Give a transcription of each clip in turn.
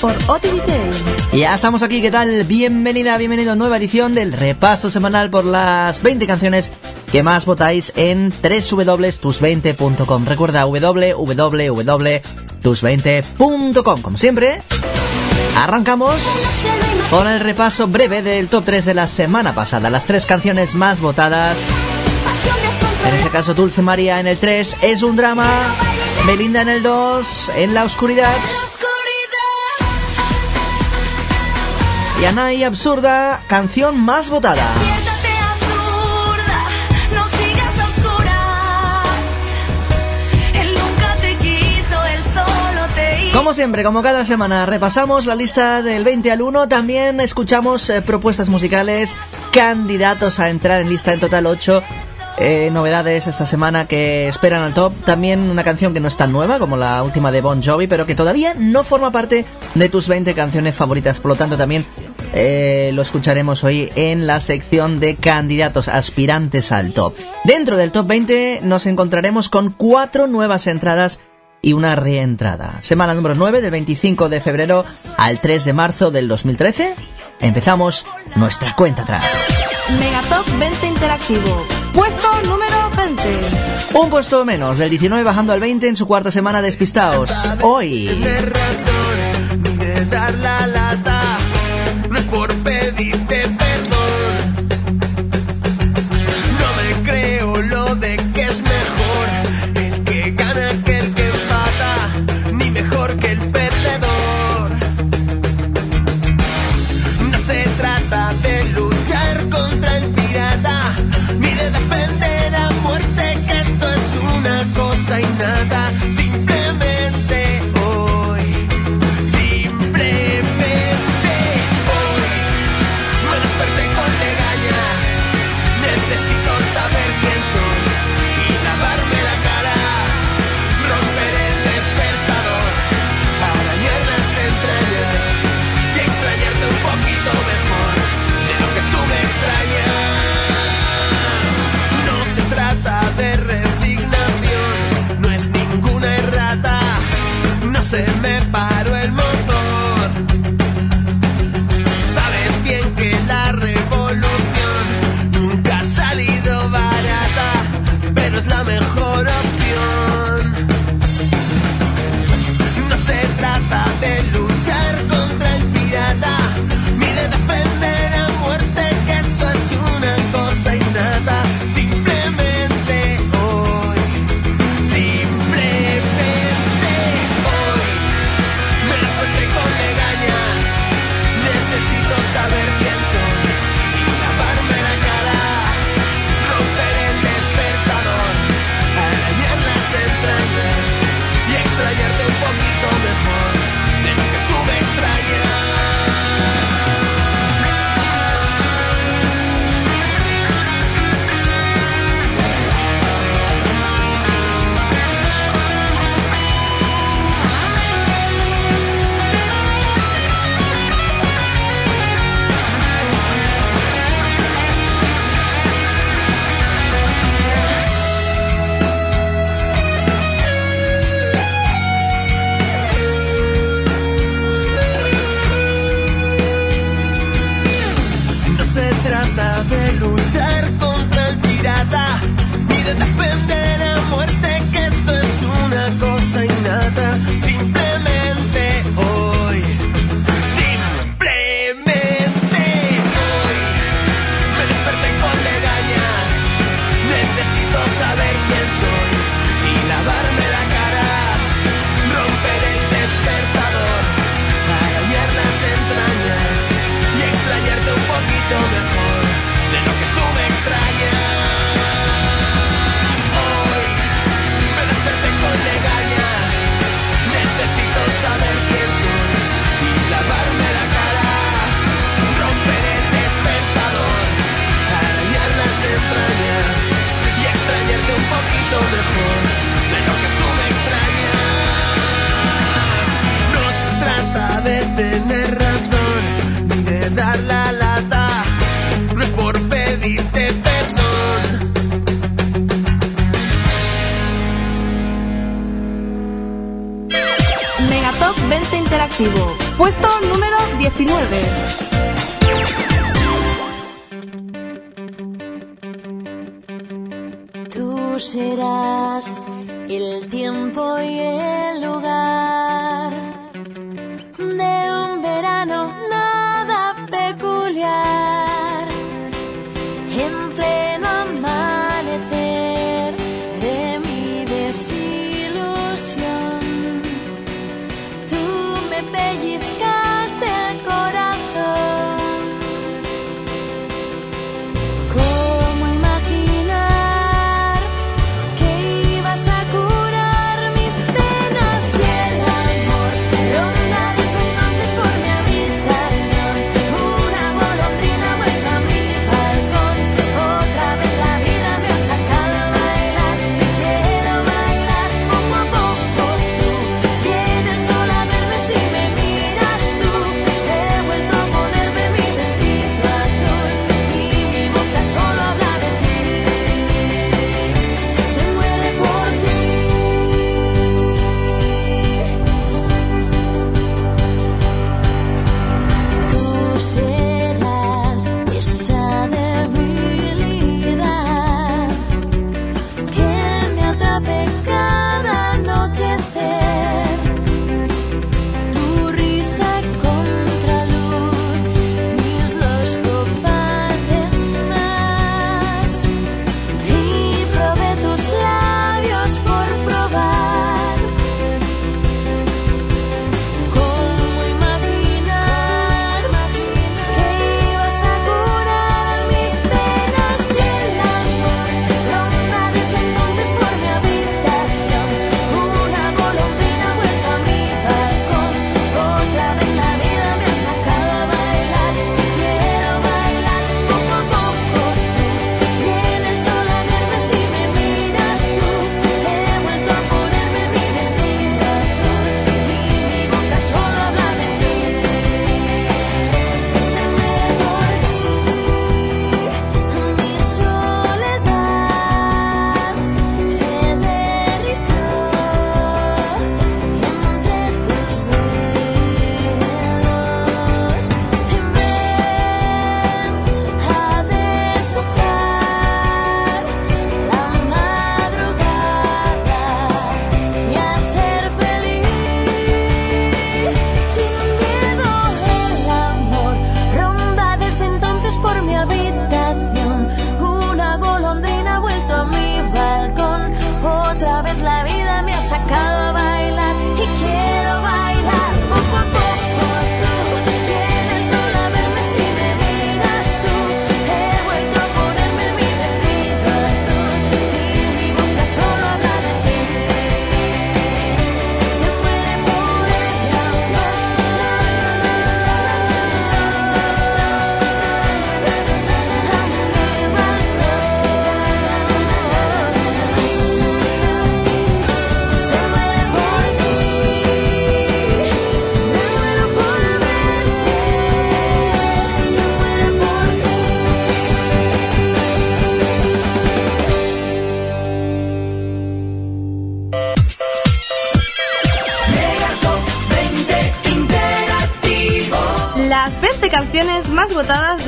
por OTVT. Ya estamos aquí, ¿qué tal? Bienvenida, bienvenido a nueva edición del repaso semanal por las 20 canciones que más votáis en www.tus20.com. Recuerda www.tus20.com. Como siempre, arrancamos con el repaso breve del top 3 de la semana pasada. Las tres canciones más votadas. En ese caso, Dulce María en el 3 es un drama. Belinda en el 2, en la oscuridad. Y Anay Absurda, canción más votada. Como siempre, como cada semana, repasamos la lista del 20 al 1. También escuchamos eh, propuestas musicales, candidatos a entrar en lista en total 8. Eh, novedades esta semana que esperan al top. También una canción que no es tan nueva como la última de Bon Jovi, pero que todavía no forma parte de tus 20 canciones favoritas. Por lo tanto, también eh, lo escucharemos hoy en la sección de candidatos aspirantes al top. Dentro del top 20 nos encontraremos con cuatro nuevas entradas y una reentrada. Semana número 9 del 25 de febrero al 3 de marzo del 2013. Empezamos nuestra cuenta atrás. Megatop 20 Interactivo. Puesto número 20. Un puesto menos, del 19 bajando al 20 en su cuarta semana despistados. Hoy. No es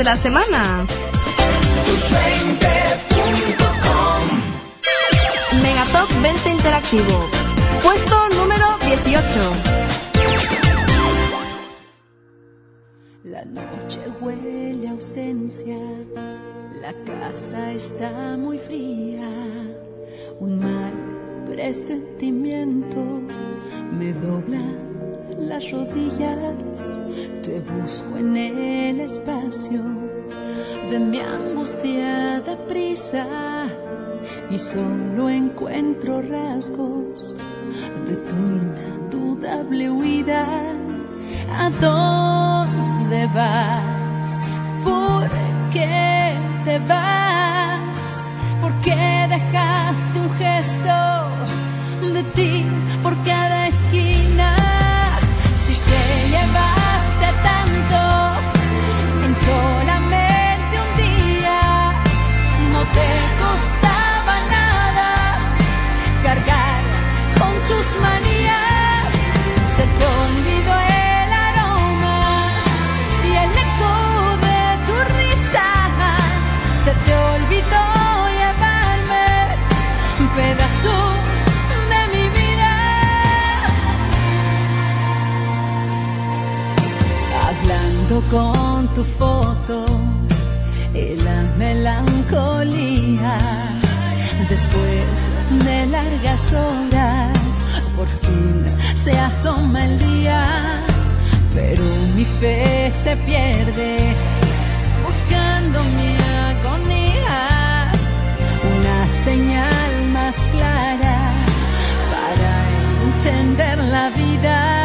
de la semana. Tu foto y la melancolía. Después de largas horas, por fin se asoma el día, pero mi fe se pierde buscando mi agonía, una señal más clara para entender la vida.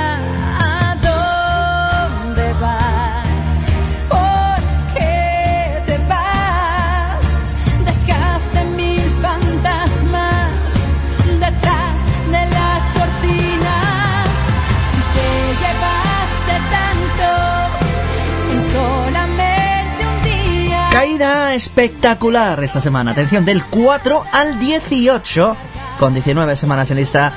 Espectacular esta semana. Atención, del 4 al 18, con 19 semanas en lista,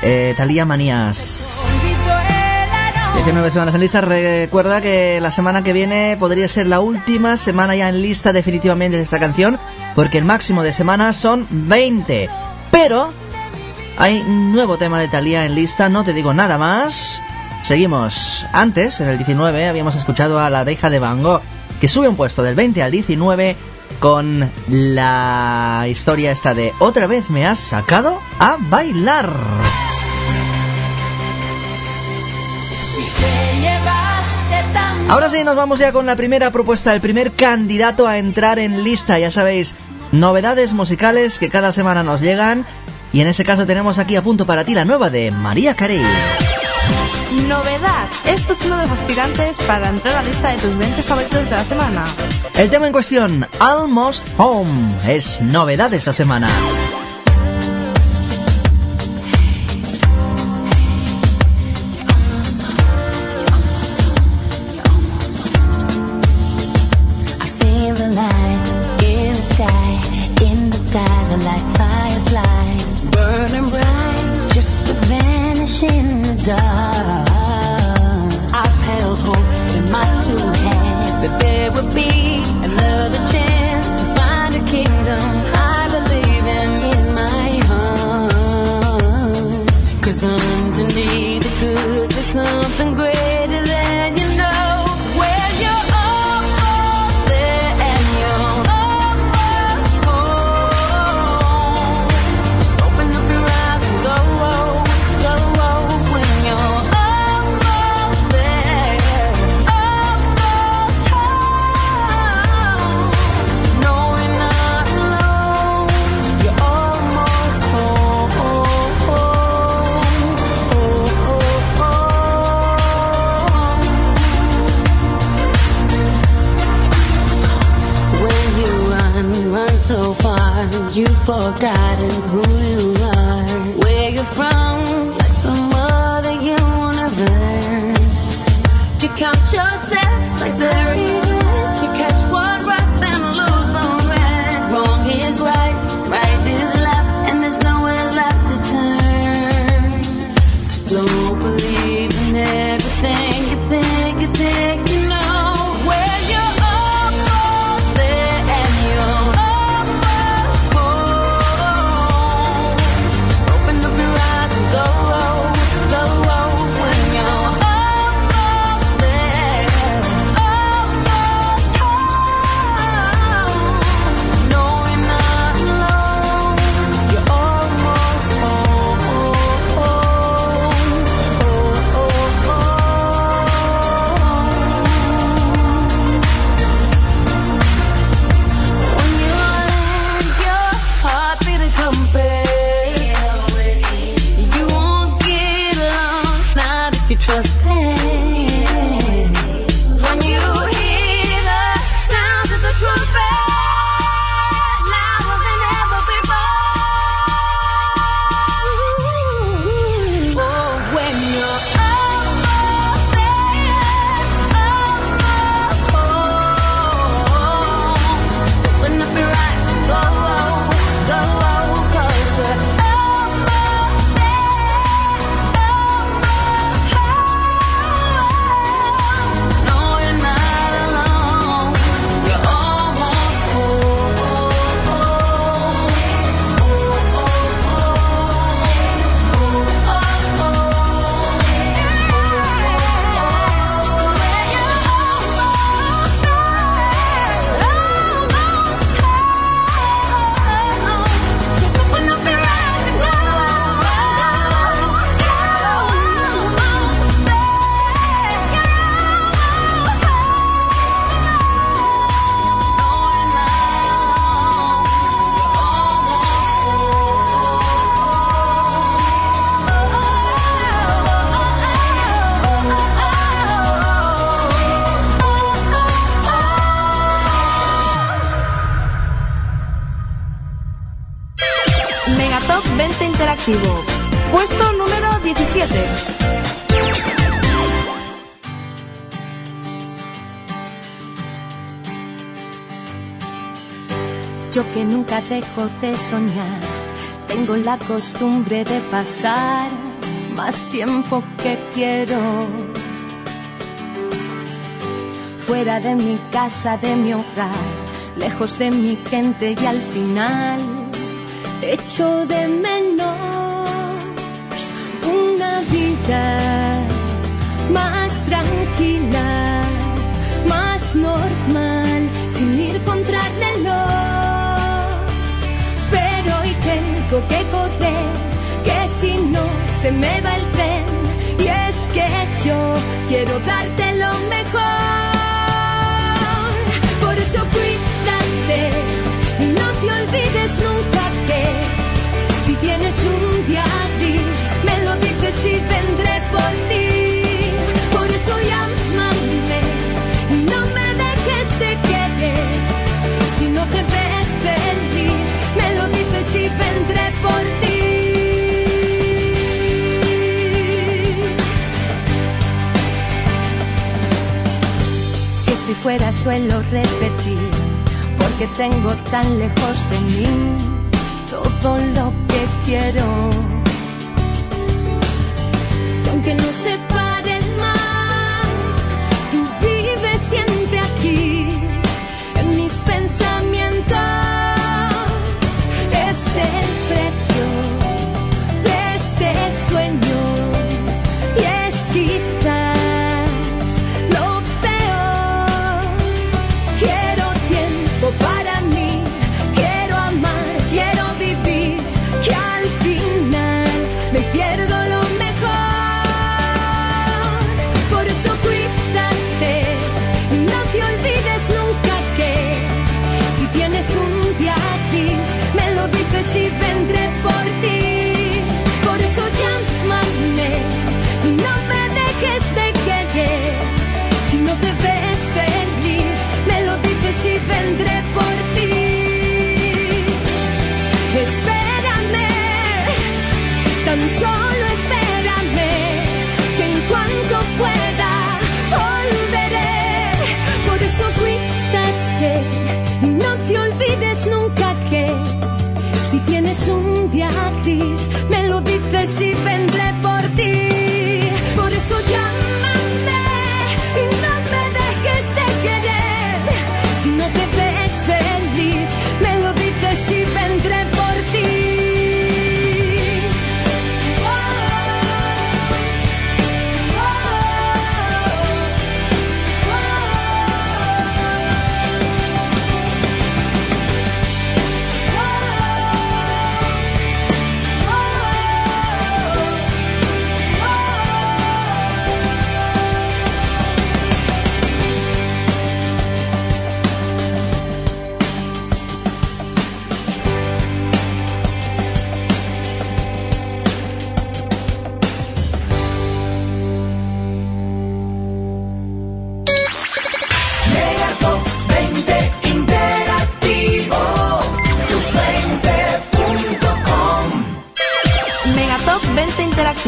eh, Talía Manías. Olvido el aroma. 19 semanas en lista. Recuerda que la semana que viene podría ser la última semana ya en lista definitivamente de esta canción, porque el máximo de semanas son 20. Pero hay un nuevo tema de Talía en lista, no te digo nada más. Seguimos. Antes, en el 19, habíamos escuchado a La Oreja de Van Gogh, que sube un puesto del 20 al 19 con la historia esta de Otra vez me has sacado a bailar. Ahora sí, nos vamos ya con la primera propuesta, el primer candidato a entrar en lista, ya sabéis, novedades musicales que cada semana nos llegan. Y en ese caso tenemos aquí a punto para ti la nueva de María Carey. Novedad. Esto es uno de los aspirantes para entrar a la lista de tus 20 favoritos de la semana. El tema en cuestión, Almost Home, es novedad esta semana. De soñar, tengo la costumbre de pasar más tiempo que quiero. Fuera de mi casa, de mi hogar, lejos de mi gente y al final echo de menos una vida más tranquila, más normal, sin ir contra el reloj. Que correr, que si no se me va el tren. Y es que yo quiero darte lo mejor. Por eso cuídate y no te olvides nunca que si tienes un día fuera suelo repetir, porque tengo tan lejos de mí todo lo que quiero. Aunque no se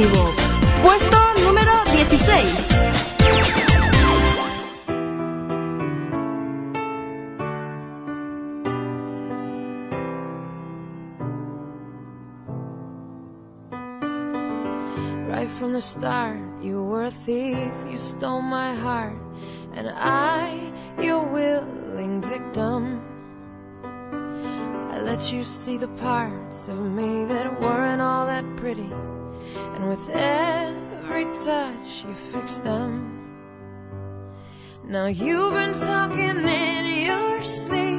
20 Interactivo. Puesto número 16. Right from the start, you were a thief, you stole my heart, and I, your willing victim. I let you see the parts of me that weren't all that pretty, and with every touch, you fix them. Now you've been talking in your sleep.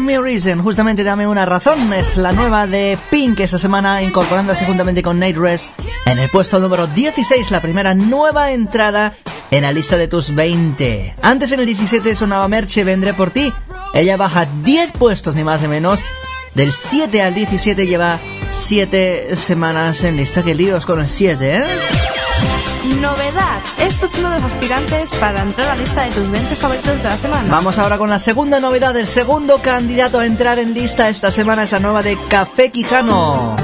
Give Reason, justamente dame una razón, es la nueva de Pink esta semana incorporándose juntamente con Nate Rest en el puesto número 16, la primera nueva entrada en la lista de tus 20. Antes en el 17 sonaba Merche, vendré por ti. Ella baja 10 puestos ni más ni menos. Del 7 al 17 lleva 7 semanas en lista. Que líos con el 7, ¿eh? novedad. uno de los aspirantes para entrar a la lista de tus 20 favoritos de la semana. Vamos ahora con la segunda novedad. El segundo candidato a entrar en lista esta semana es la nueva de Café Quijano.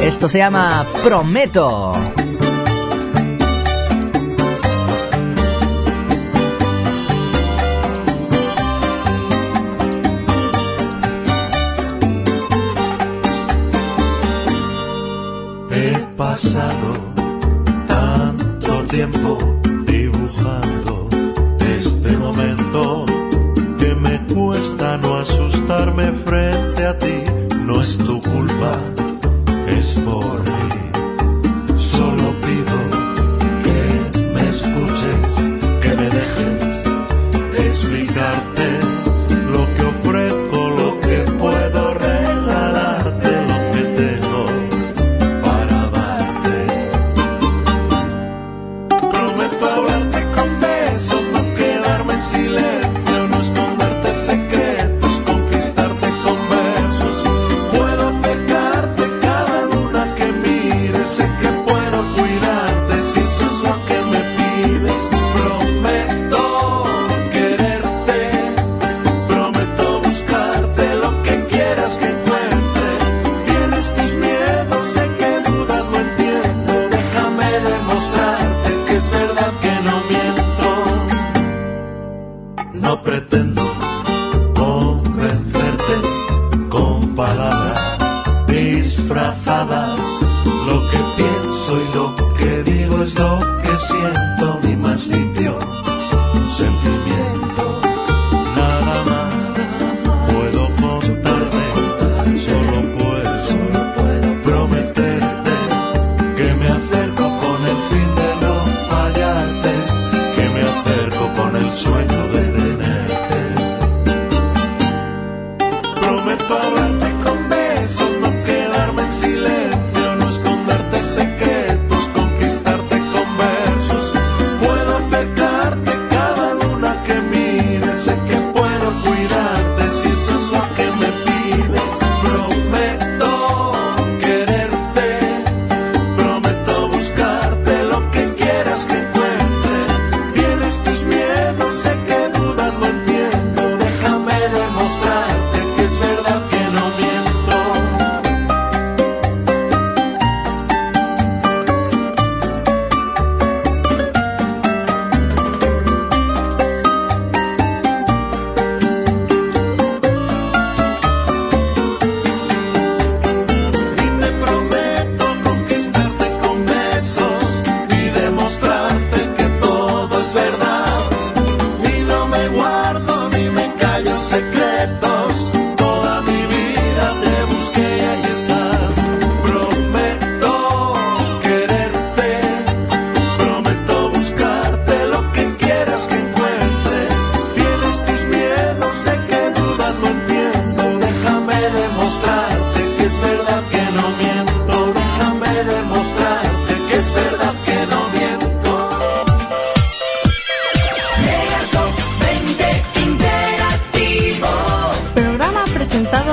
Esto se llama Prometo. He pasado tiempo.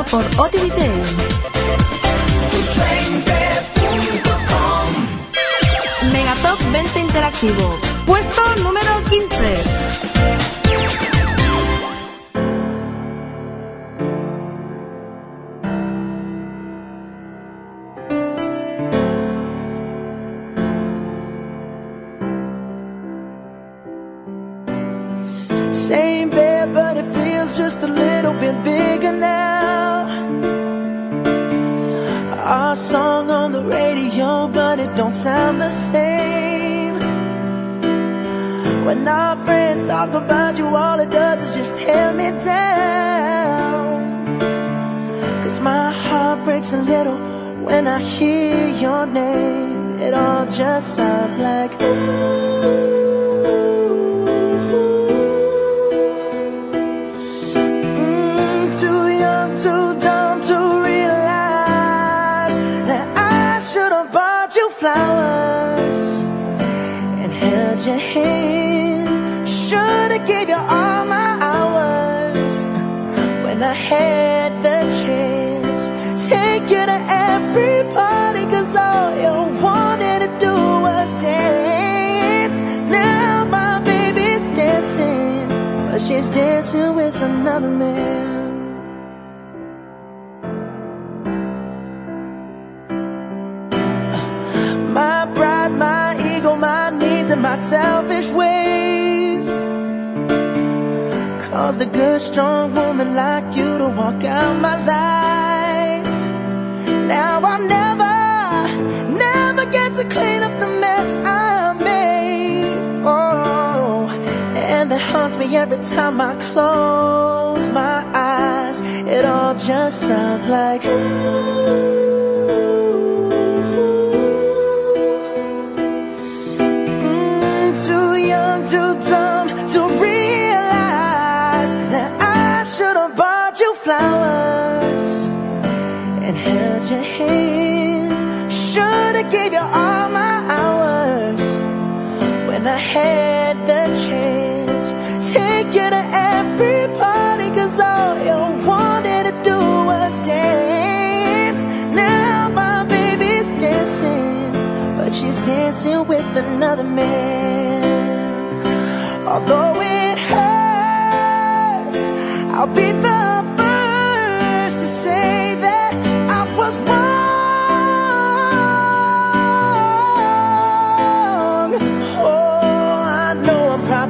Por OTVT. Megatop 20 Interactivo. Puesto número 15. Walk out my life. Now I'll never, never get to clean up the mess I made. Oh, and that haunts me every time I close my eyes. It all just sounds like Mm, gave you all my hours when I had the chance. Take you to every party, cause all you wanted to do was dance. Now my baby's dancing, but she's dancing with another man. Although it hurts, I'll be the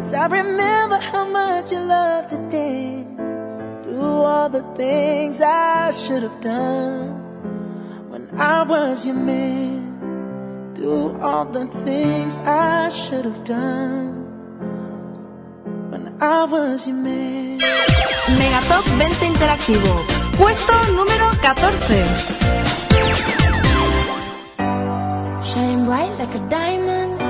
cause I remember how much you love to dance. Do all the things I should have done when I was your man. Do all the things I should have done when I was your man. Megatop 20 Interactivo. Puesto número 14. Shine bright like a diamond.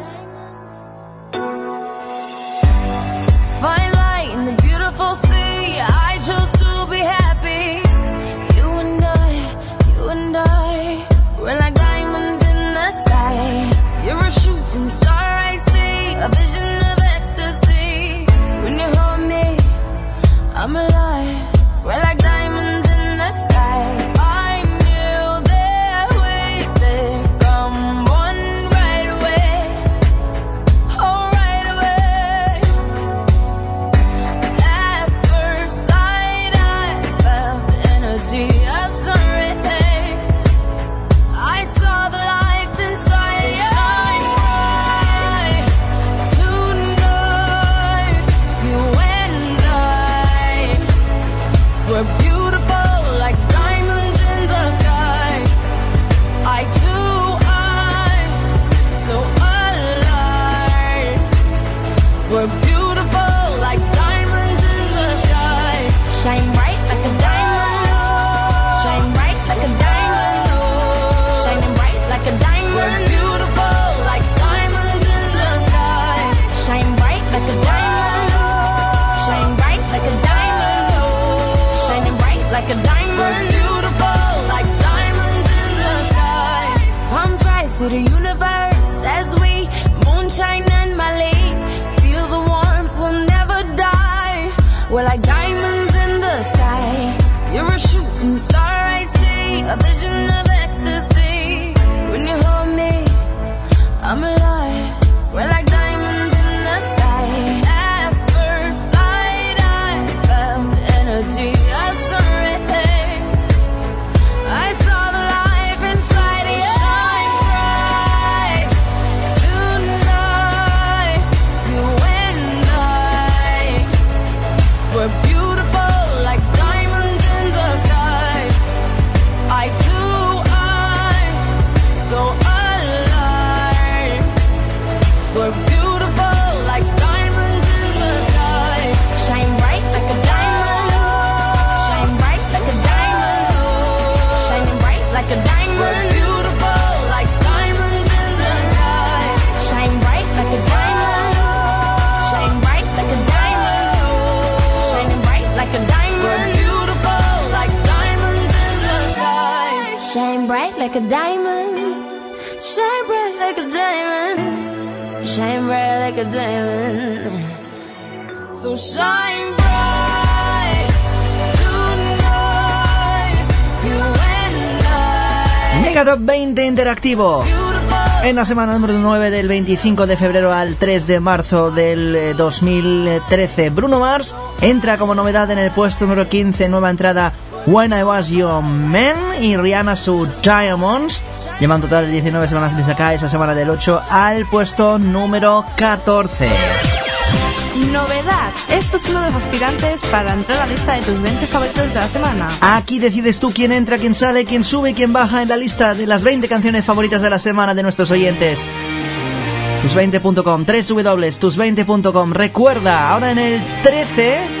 Shine bright like a diamond. Shine bright like a diamond. Shine bright like a diamond. So shine bright. Megatop 20 interactivo. En la semana número 9 del 25 de febrero al 3 de marzo del eh, 2013, Bruno Mars entra como novedad en el puesto número 15, nueva entrada When I Was Your Man y Rihanna su Diamonds. Llevan total 19 semanas de sacar esa semana del 8 al puesto número 14. Novedad. Esto es uno de los aspirantes para entrar a la lista de tus 20 favoritos de la semana. Aquí decides tú quién entra, quién sale, quién sube y quién baja en la lista de las 20 canciones favoritas de la semana de nuestros oyentes. Tus20.com, www.tus20.com. Recuerda, ahora en el 13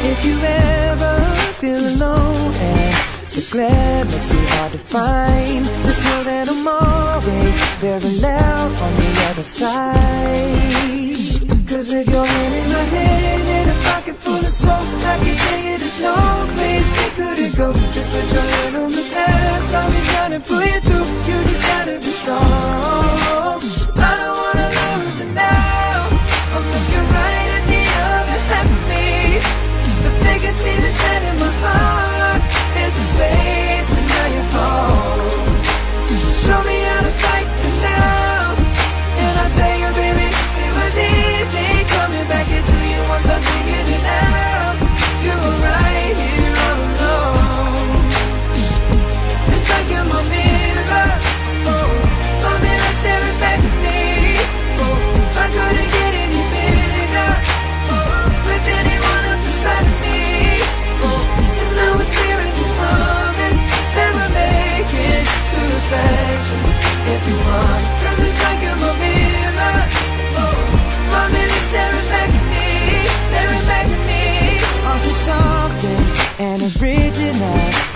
If you ever feel alone And the glare makes me hard to find Just know that I'm always very loud on the other side. Cause with your hand in my hand and a pocket full of soap I can tell you there's no place we couldn't go. Just put your hand on the past I'll be trying to pull you through. You just gotta be strong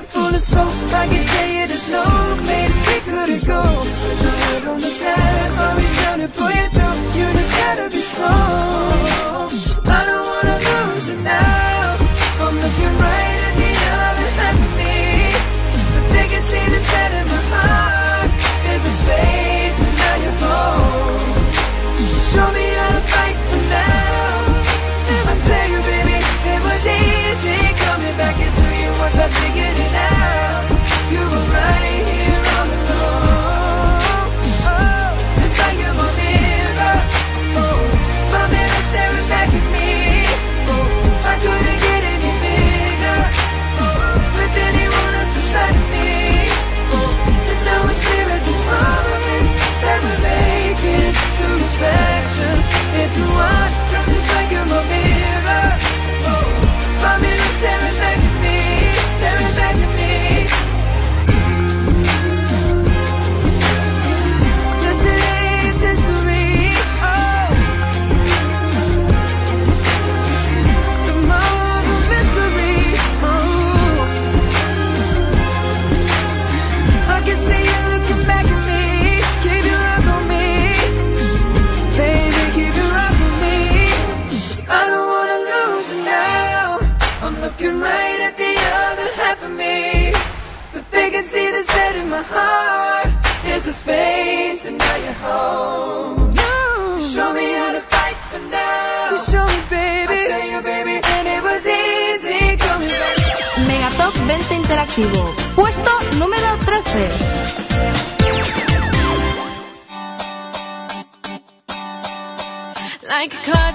pocket full of soap I can tell you there's no place we couldn't go your head on the past I'll be trying to pull you through You just gotta be strong Puesto número 13. like a car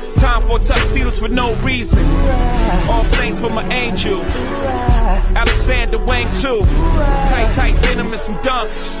Time for tuxedos for no reason. All saints for my angel. Alexander Wang too. Tight, tight denim and some dunks.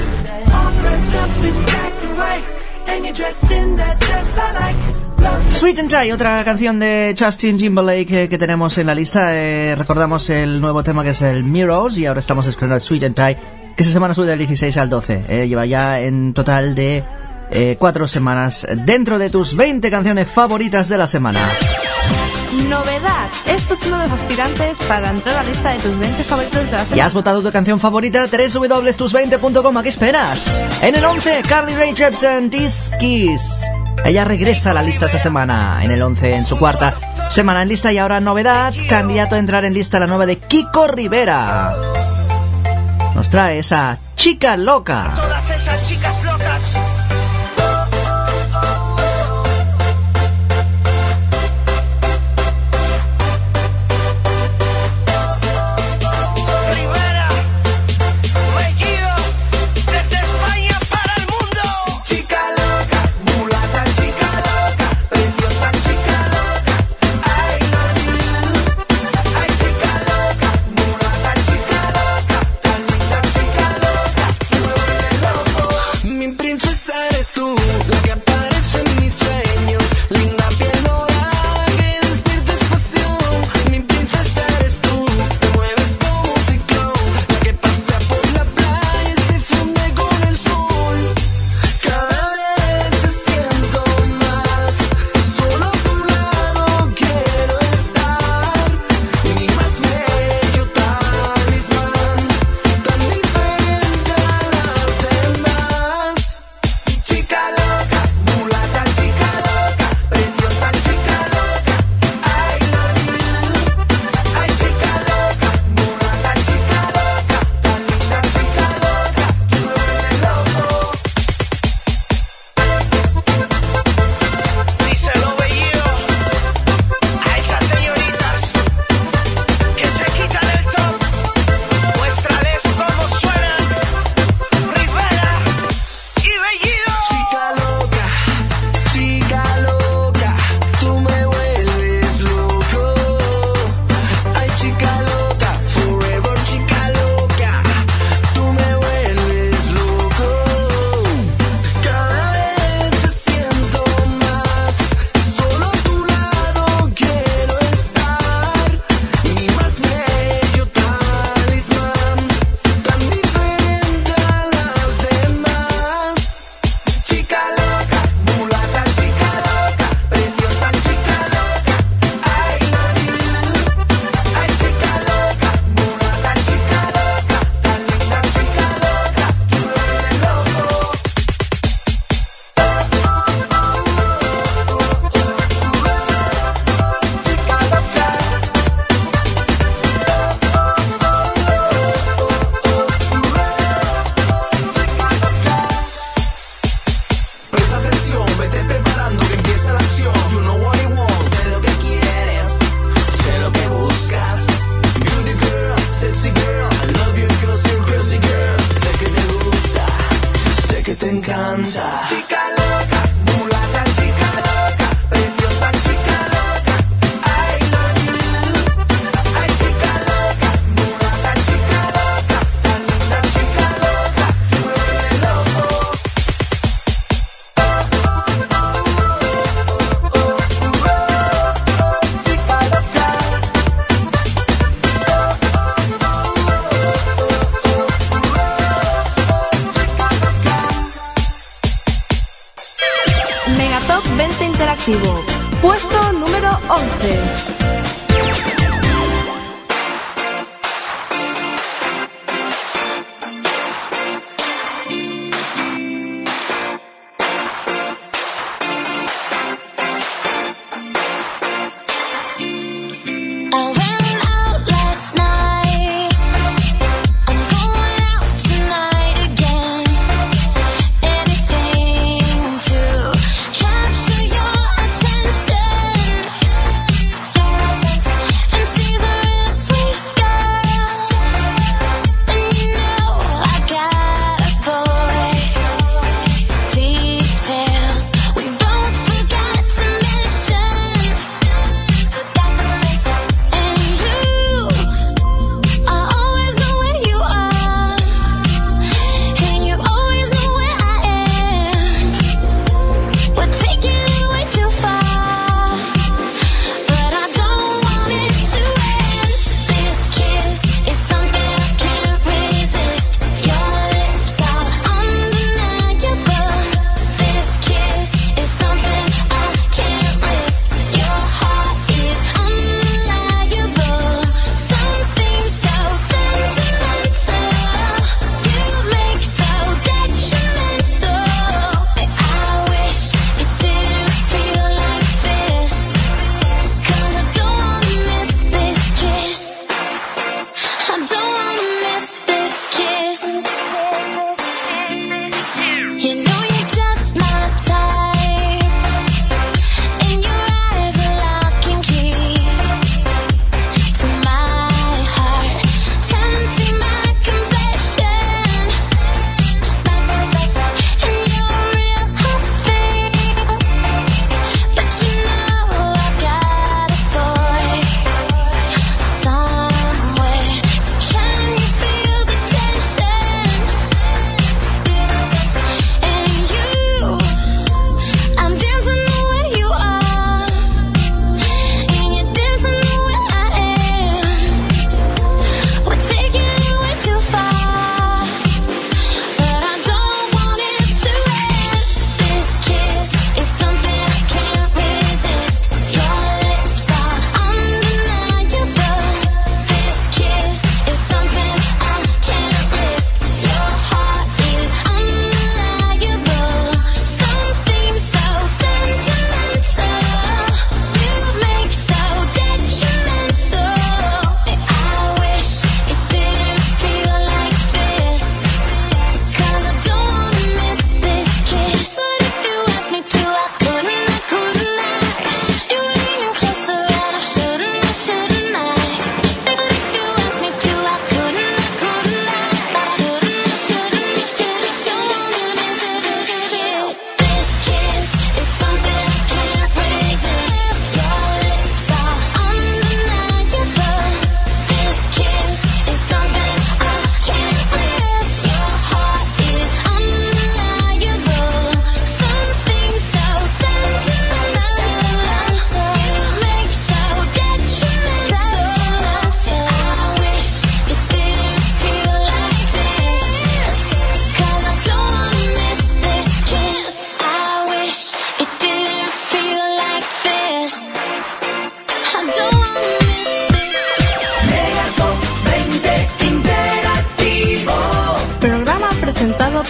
Sweet and Tie, otra canción de Justin Timberlake eh, que tenemos en la lista. Eh, recordamos el nuevo tema que es el Mirrors y ahora estamos escuchando el Sweet and Tie, que esa semana sube del 16 al 12. eh, lleva ya en total de eh, cuatro semanas dentro de tus 20 canciones favoritas de la semana. Novedad. Esto es uno de los aspirantes para entrar a la lista de tus 20 favoritos de la ¿Ya semana. has votado tu canción favorita? www.tus20.com, ¿a qué esperas? En el 11, Carly Rae Jepsen, This Kiss. Ella regresa a la lista esta semana, en el 11, en su cuarta semana en lista. Y ahora novedad, candidato a entrar en lista la nueva de Kiko Rivera. Nos trae esa chica loca.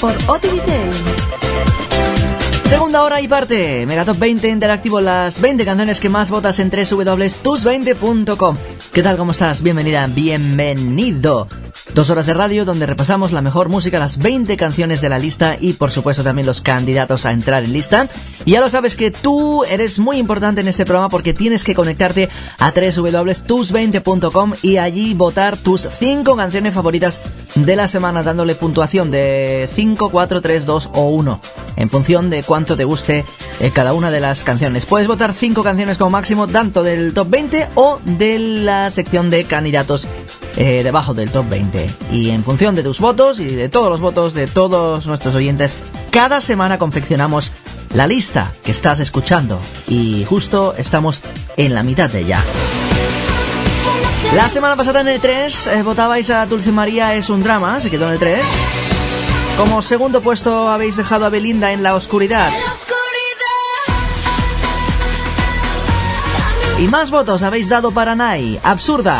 Por Otivitel. Segunda hora y parte. Megatop 20 Interactivo, las 20 canciones que más votas en www.tus20.com. ¿Qué tal? ¿Cómo estás? Bienvenida, bienvenido. Dos horas de radio donde repasamos la mejor música, las 20 canciones de la lista y por supuesto también los candidatos a entrar en lista. Y ya lo sabes que tú eres muy importante en este programa porque tienes que conectarte a www.tus20.com y allí votar tus 5 canciones favoritas de la semana dándole puntuación de 5, 4, 3, 2 o 1 en función de cuánto te guste eh, cada una de las canciones. Puedes votar 5 canciones como máximo tanto del top 20 o de la sección de candidatos eh, debajo del top 20. Y en función de tus votos y de todos los votos de todos nuestros oyentes, cada semana confeccionamos la lista que estás escuchando. Y justo estamos en la mitad de ella. La semana pasada en el 3 eh, votabais a Dulce María es un drama, se quedó en el 3. Como segundo puesto habéis dejado a Belinda en la oscuridad. y más votos habéis dado para Nai. Absurda.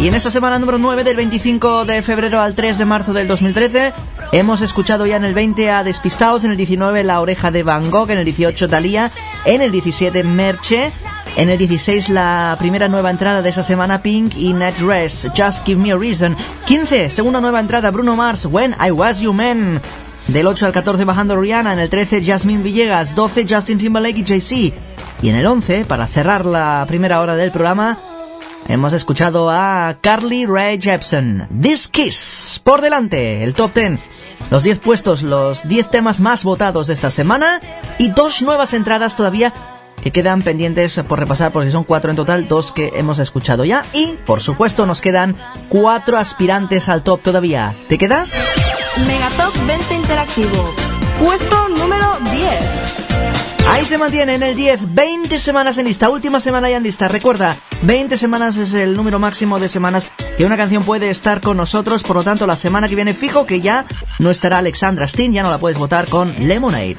Y en esta semana número 9 del 25 de febrero al 3 de marzo del 2013 hemos escuchado ya en el 20 a Despistaos, en el 19 La oreja de Van Gogh, en el 18 Dalía, en el 17 Merche, en el 16 la primera nueva entrada de esa semana Pink y Net Dress, Just Give Me a Reason, 15 segunda nueva entrada Bruno Mars, When I Was You Man, del 8 al 14 bajando Rihanna, en el 13 Jasmine Villegas, 12 Justin Timberlake y Jay-Z, y en el 11 para cerrar la primera hora del programa Hemos escuchado a Carly Rae Jepsen. This Kiss. Por delante, el top 10. Los 10 puestos, los 10 temas más votados de esta semana. Y dos nuevas entradas todavía que quedan pendientes por repasar, porque son cuatro en total, dos que hemos escuchado ya. Y, por supuesto, nos quedan cuatro aspirantes al top todavía. ¿Te quedas? Megatop 20 Interactivo. Puesto número 10. Ahí se mantiene en el 10, 20 semanas en lista, última semana ya en lista. Recuerda, 20 semanas es el número máximo de semanas que una canción puede estar con nosotros, por lo tanto la semana que viene fijo que ya no estará Alexandra Steen, ya no la puedes votar con Lemonade.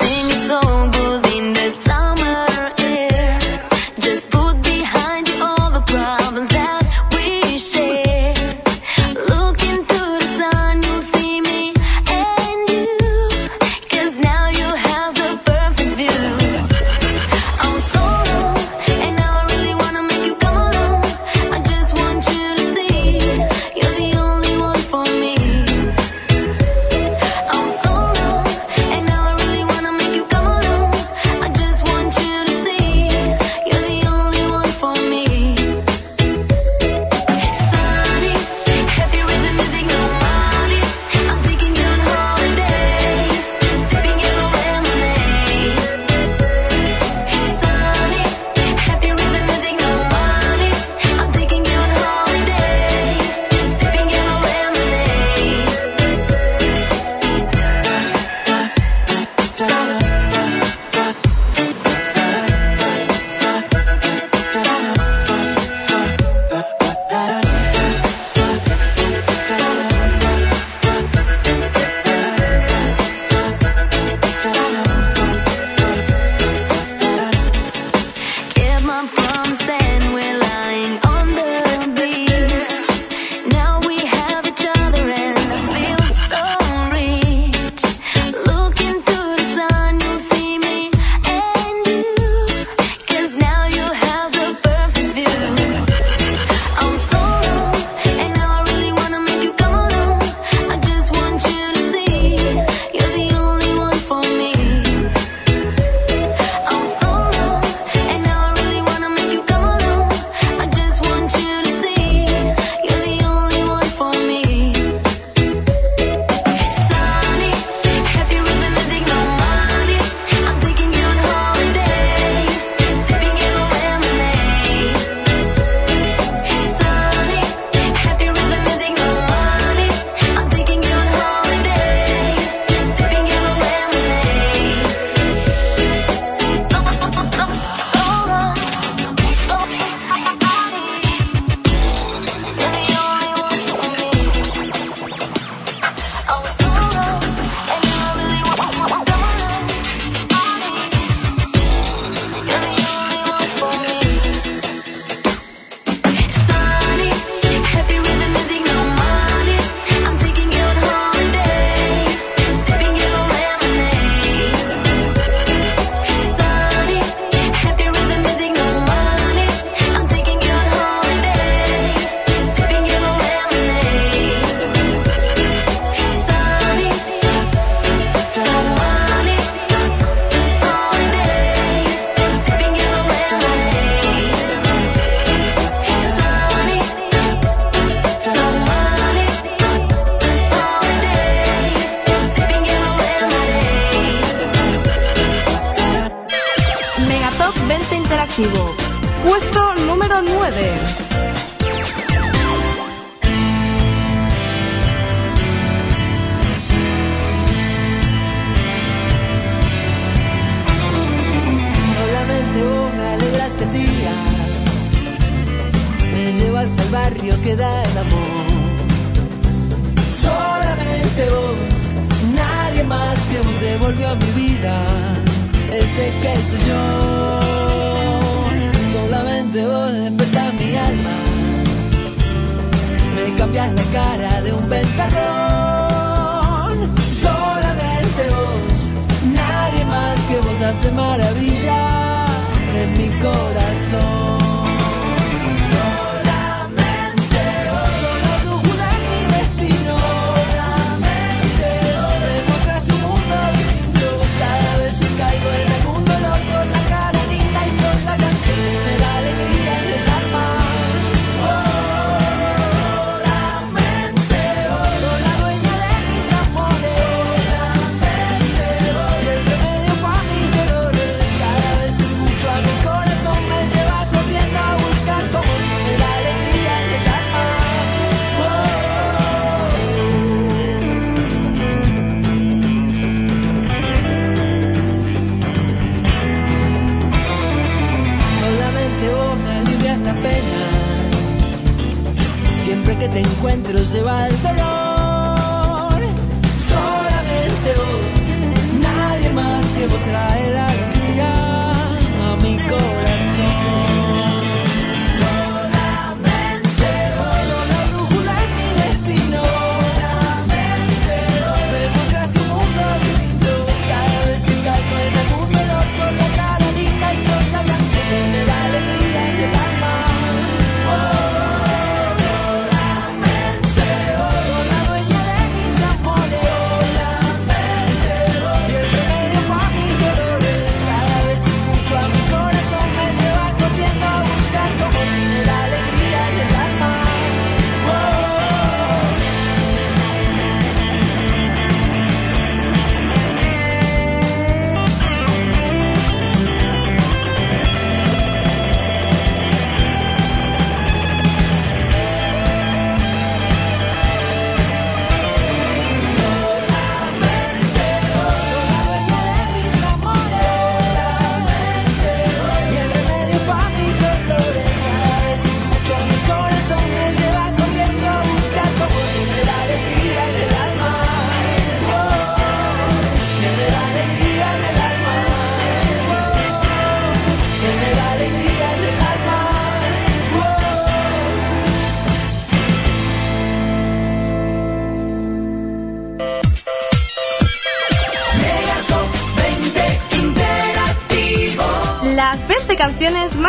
corazón.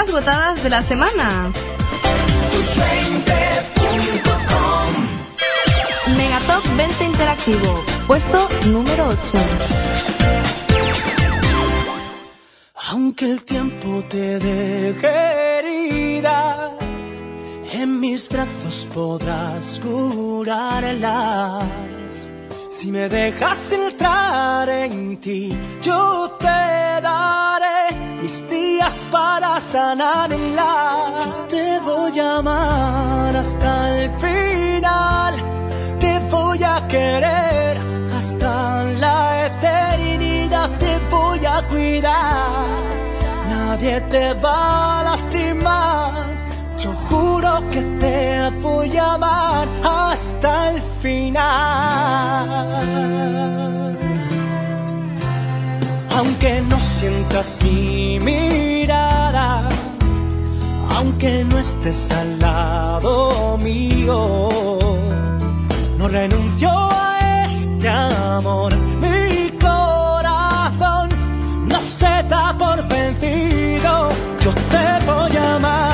más votadas de la semana. Megatop 20 Interactivo, puesto número 8. Aunque el tiempo te deje heridas, en mis brazos podrás curarlas. Si me dejas entrar en ti, yo historias para sanarla. Yo te voy a amar hasta el final. Te voy a querer hasta la eternidad. Te voy a cuidar. Nadie te va a lastimar. Yo juro que te voy a amar hasta el final. Aunque no sientas mi mirada, aunque no estés al lado mío, no renuncio a este amor. Mi corazón no se da por vencido, yo te voy a amar.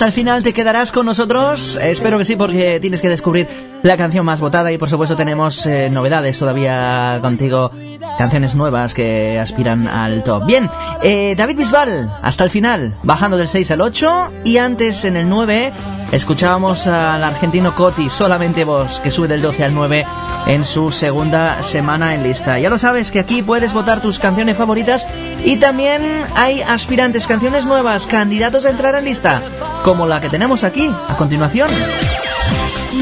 Hasta el final te quedarás con nosotros. Espero que sí, porque tienes que descubrir la canción más votada y por supuesto tenemos eh, novedades todavía contigo. Canciones nuevas que aspiran al top. Bien, eh, David Bisbal, hasta el final, bajando del 6 al 8 y antes en el 9 escuchábamos al argentino Coti, solamente vos, que sube del 12 al 9 en su segunda semana en lista. Ya lo sabes que aquí puedes votar tus canciones favoritas y también hay aspirantes, canciones nuevas, candidatos a entrar en lista, como la que tenemos aquí a continuación.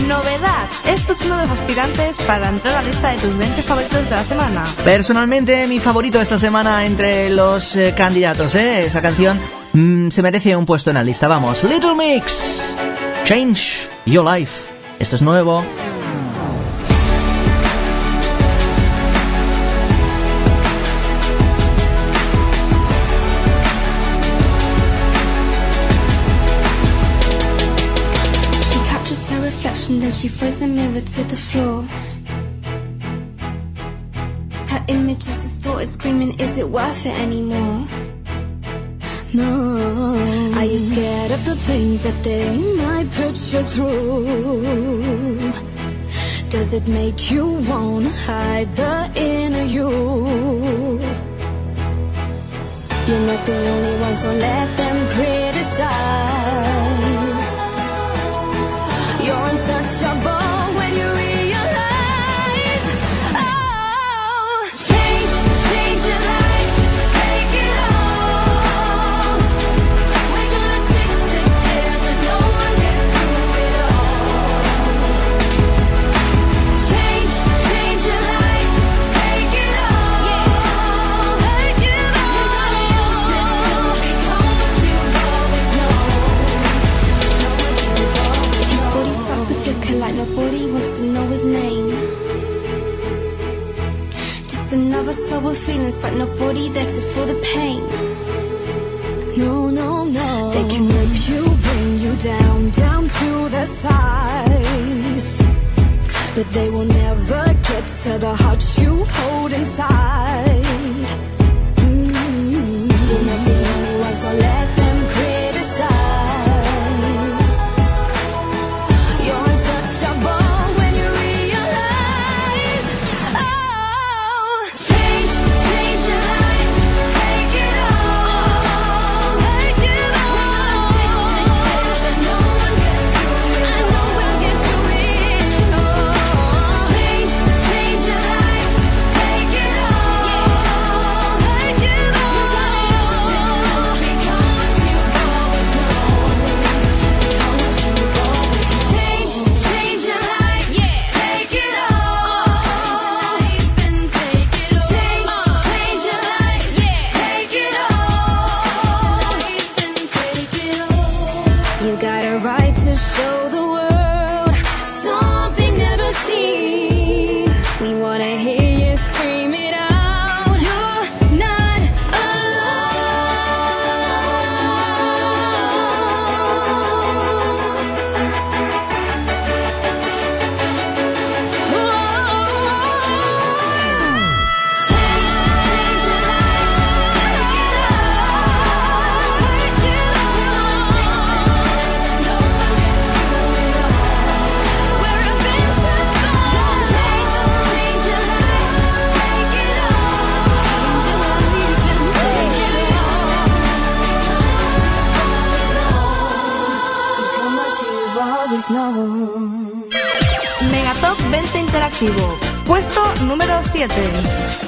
Novedad. Esto es uno de los aspirantes para entrar a la lista de tus 20 favoritos de la semana. Personalmente, mi favorito esta semana entre los eh, candidatos, ¿eh? Esa canción mm, se merece un puesto en la lista. Vamos, Little Mix, Change Your Life. Esto es nuevo. She throws the mirror to the floor. Her image is distorted, screaming, Is it worth it anymore? No. Are you scared of the things that they might put you through? Does it make you wanna hide the inner you? You're not the only one, so let them criticize. sabor. Soul with feelings, but nobody there to feel the pain. No, no, no. They can rip you, bring you down, down to the size. But they will never get to the heart you hold inside. Número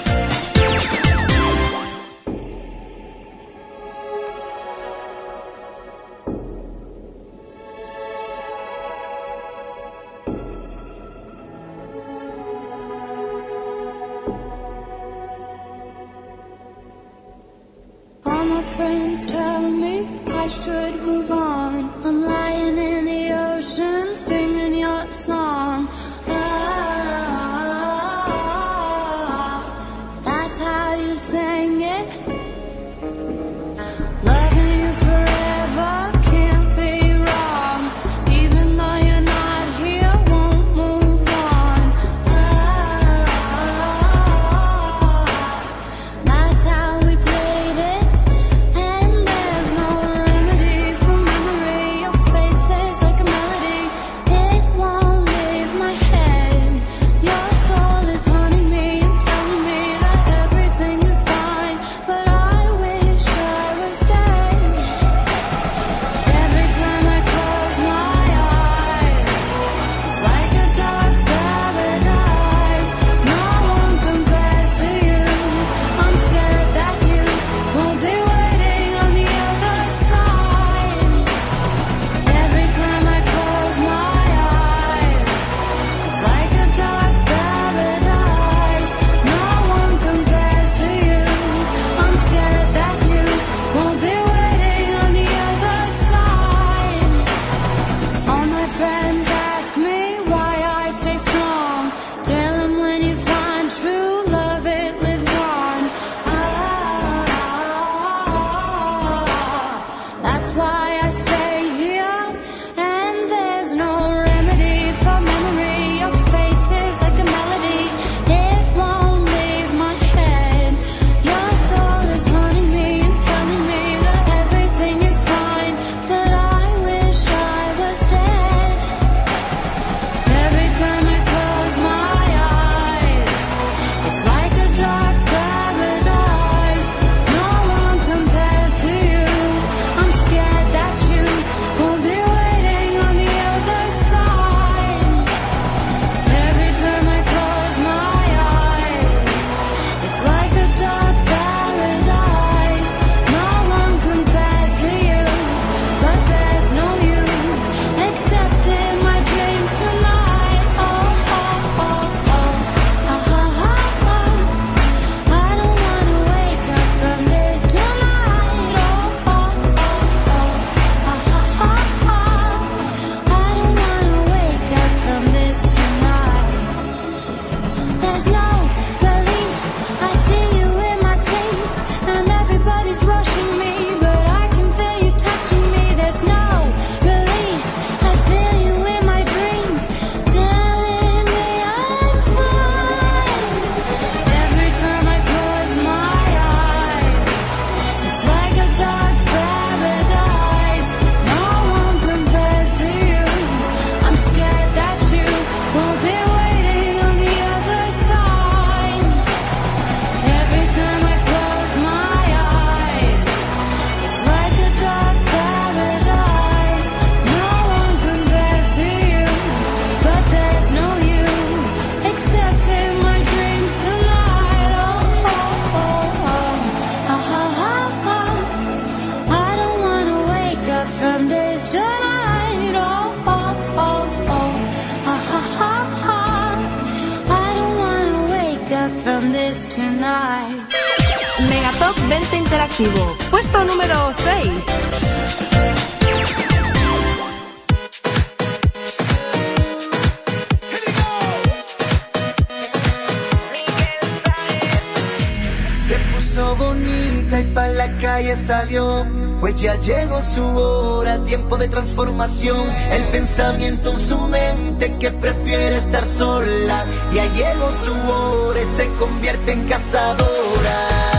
que prefiere estar sola. Ya llegó su hora se convierte en cazadora.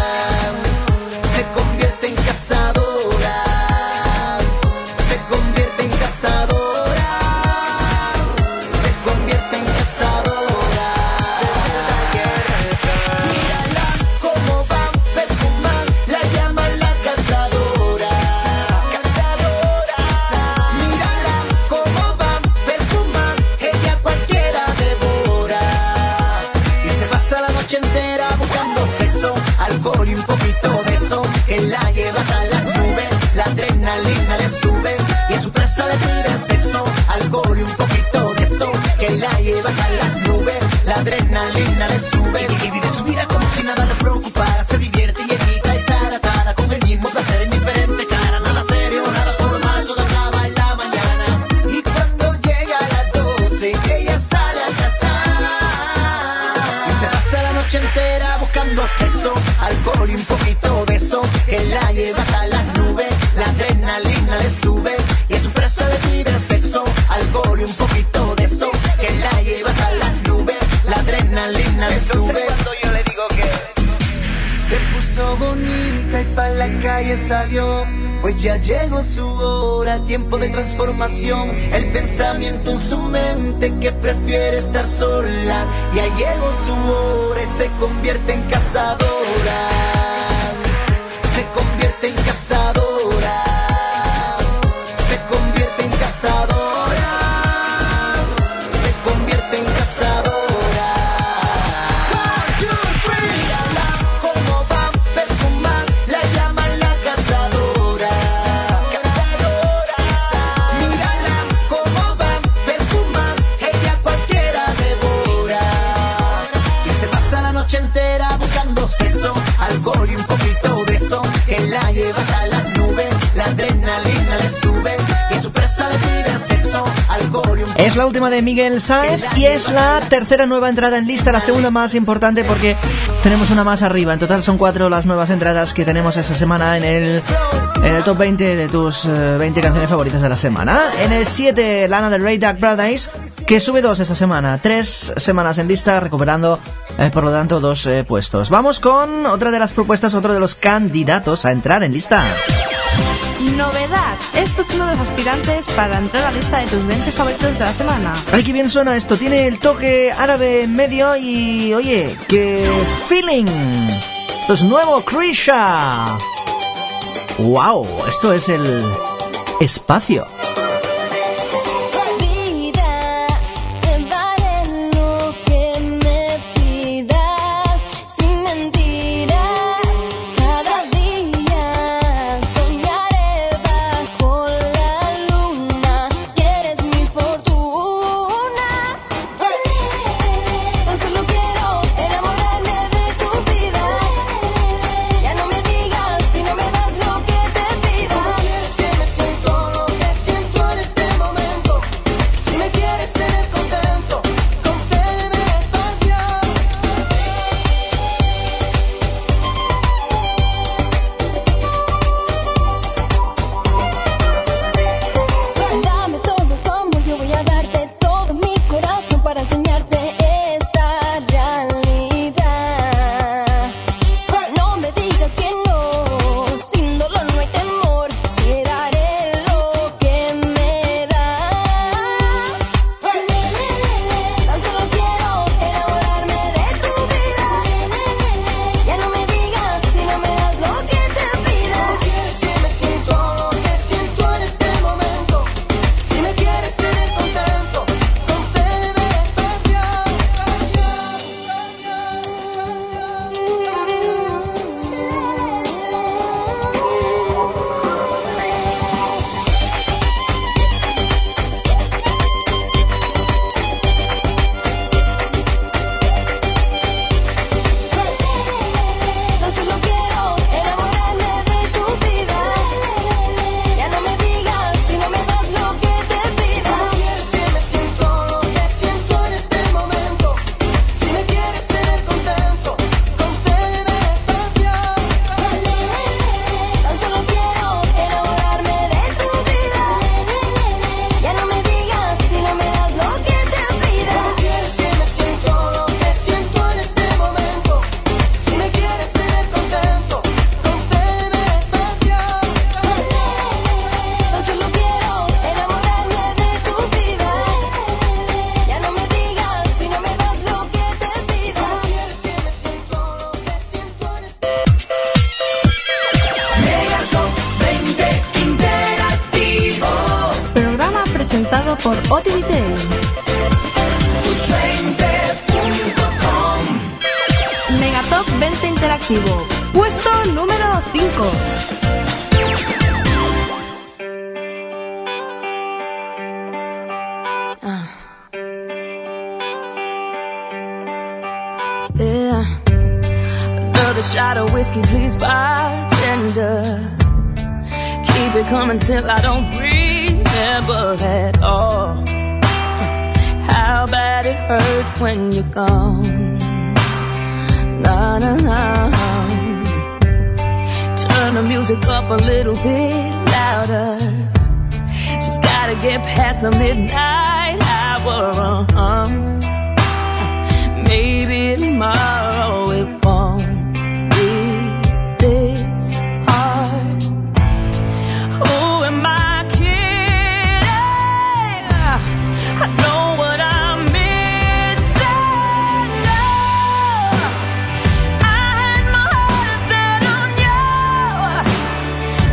Adrenalina le sube pa' la calle salió. Pues ya llegó su hora, tiempo de transformación. El pensamiento en su mente que prefiere estar sola. Ya llegó su hora y se convierte en cazadora. Es la última de Miguel Sáez y es la tercera nueva entrada en lista, la segunda más importante porque tenemos una más arriba. En total son cuatro las nuevas entradas que tenemos esta semana en el, en el top 20 de tus eh, 20 canciones favoritas de la semana. En el 7, Lana del Rey Dark Paradise, que sube dos esta semana. Tres semanas en lista, recuperando eh, por lo tanto dos eh, puestos. Vamos con otra de las propuestas, otro de los candidatos a entrar en lista. Novedad. Esto es uno de los aspirantes para entrar a la lista de tus 20 favoritos de la semana. Ay, qué bien suena esto. Tiene el toque árabe en medio y, oye, qué feeling. Esto es nuevo, Krisha. Wow, esto es el espacio.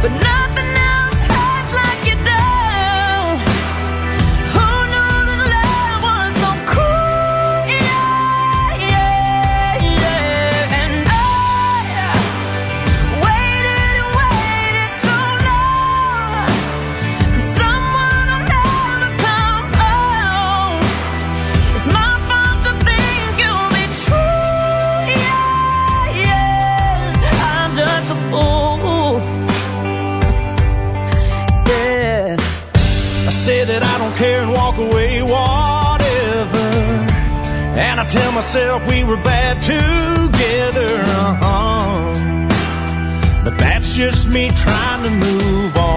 but now myself we were bad together, uh-huh. But that's just me trying to move on.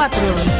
quatro.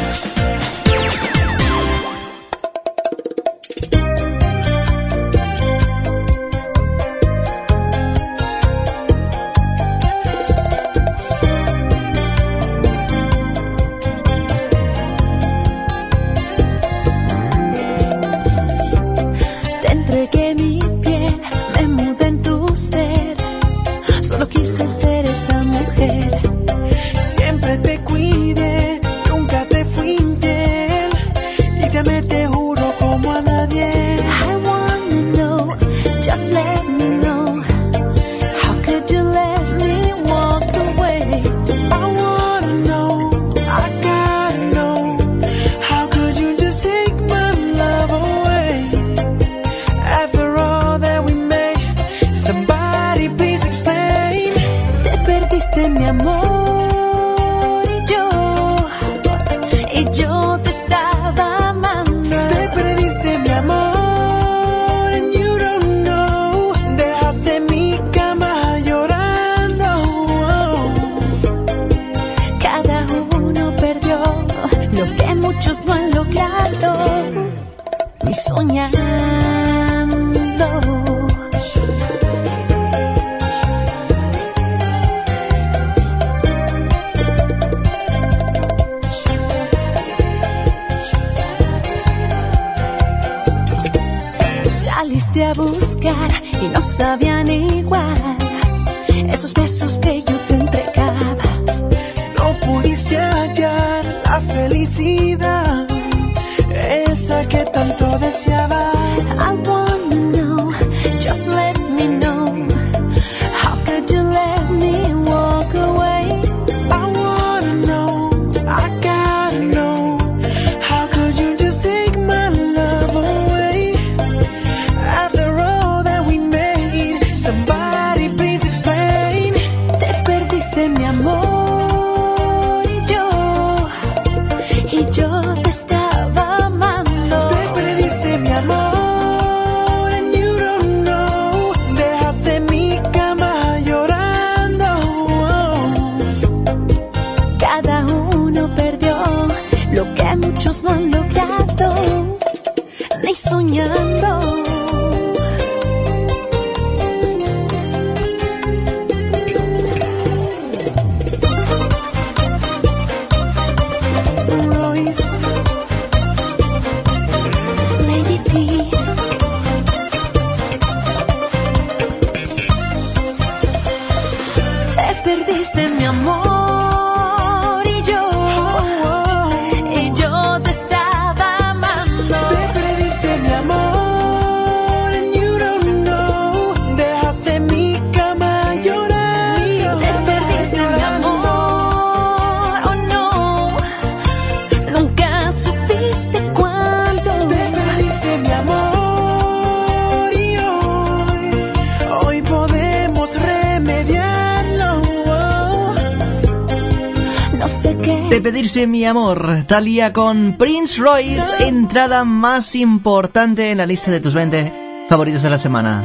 De pedirse mi amor, Talia con Prince Royce, entrada más importante en la lista de tus 20 favoritos de la semana.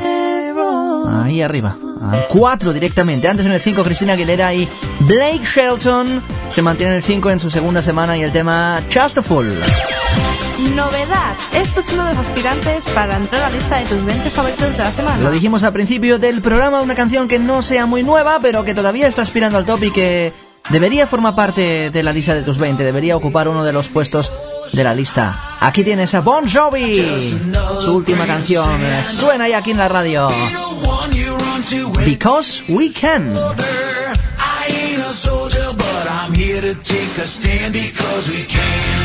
Ahí arriba, al 4 directamente. Antes en el 5 Cristina Aguilera y Blake Shelton se mantiene en el 5 en su segunda semana y el tema Just a Fool. Novedad. Esto es uno de los aspirantes para entrar a la lista de tus 20 favoritos de la semana. Lo dijimos al principio del programa, una canción que no sea muy nueva, pero que todavía está aspirando al top y que debería formar parte de la lista de tus 20, debería ocupar uno de los puestos de la lista. Aquí tienes a Bon Jovi, su última canción, suena ya aquí en la radio. Because We Can. Because we can.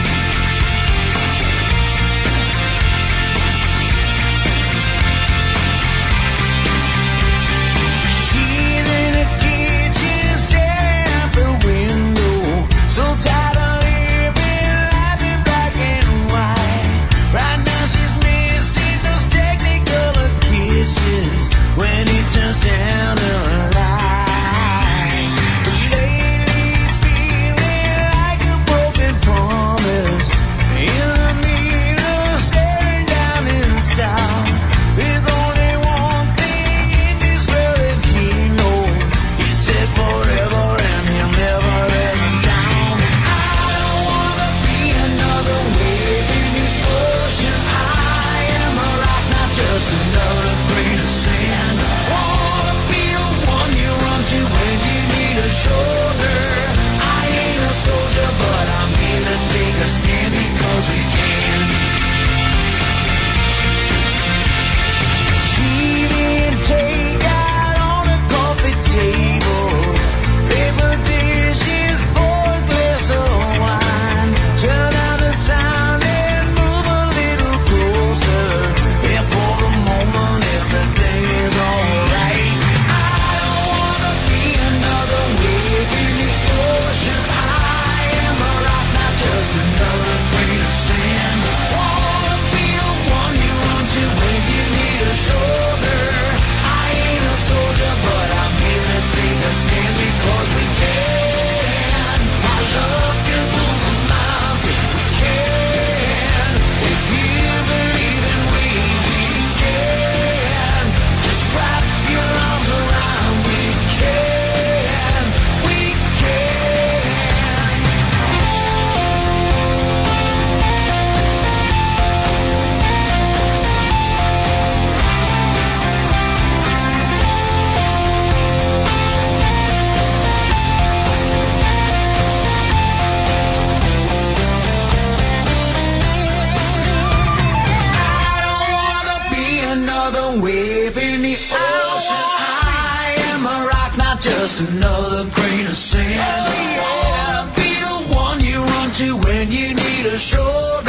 another grain of sand. Hell yeah, be the one you run to when you need a shore.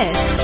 This.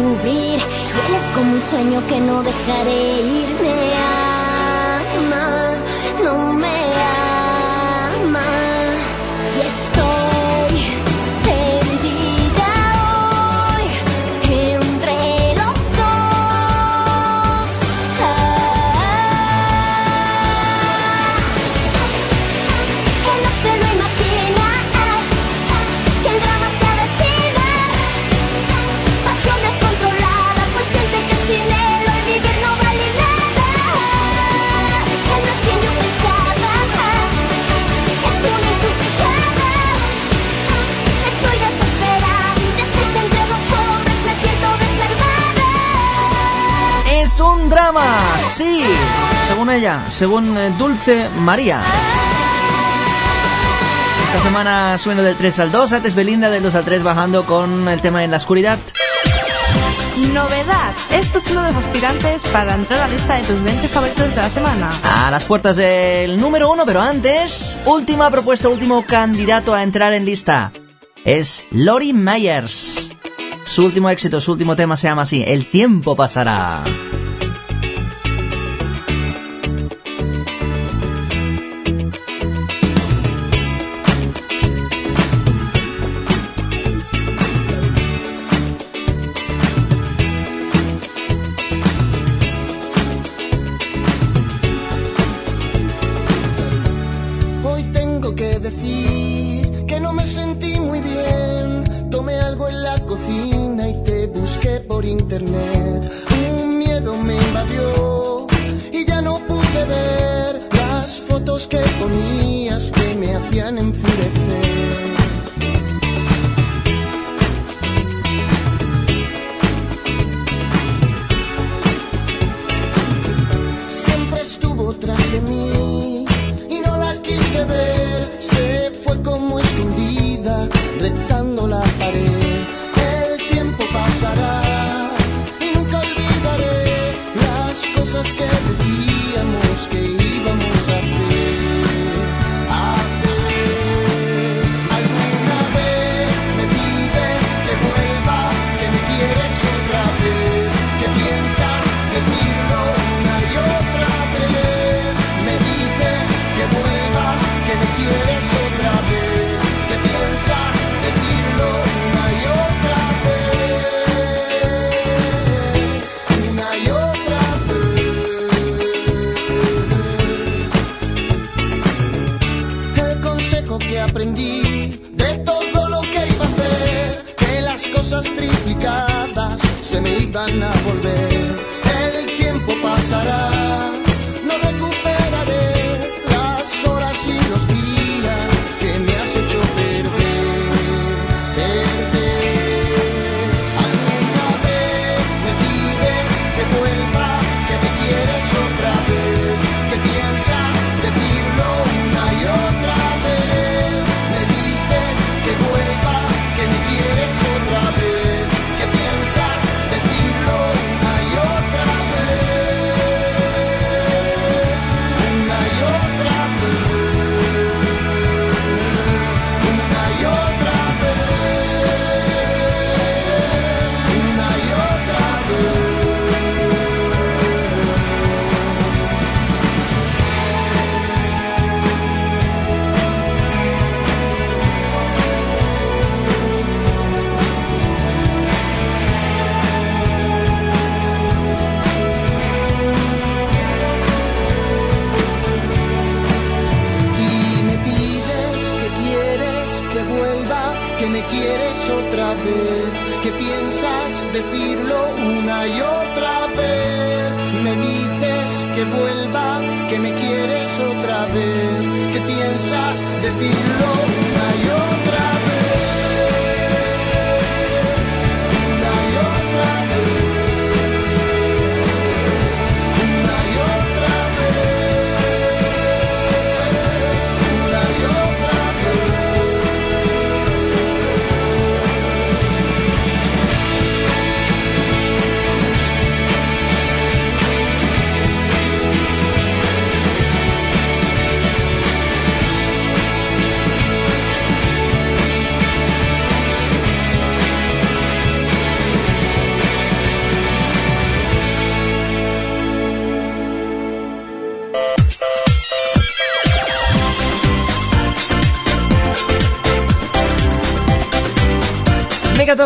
descubrir. Él es como un sueño que no dejaré irme. Ama, no según eh, Dulce María. Esta semana suena del 3 al 2, antes Belinda del 2 al 3 bajando con el tema en la oscuridad. Novedad, esto es uno de los aspirantes para entrar a la lista de tus 20 favoritos de la semana. A las puertas del número 1, pero antes, última propuesta, último candidato a entrar en lista. Es Lori Myers. Su último éxito, su último tema se llama así, El tiempo pasará.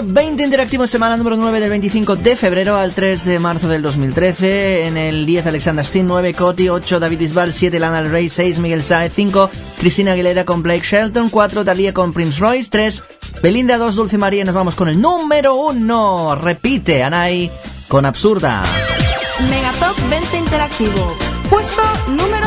20 Interactivo semana número 9 del 25 de febrero al 3 de marzo del 2013. En el 10 Alexander Steen, 9 Coti, 8 David Bisbal, 7 Lana Del Rey, 6 Miguel Saez, 5 Cristina Aguilera con Blake Shelton, 4 Dalia con Prince Royce, 3 Belinda, 2 Dulce María. Nos vamos con el número 1. Repite, Anay con Absurda. Megatop 20 Interactivo. Puesto número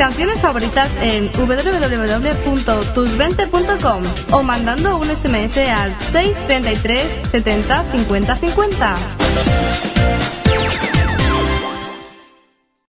canciones favoritas en www.tus20.com o mandando un SMS al 633 70 50 50.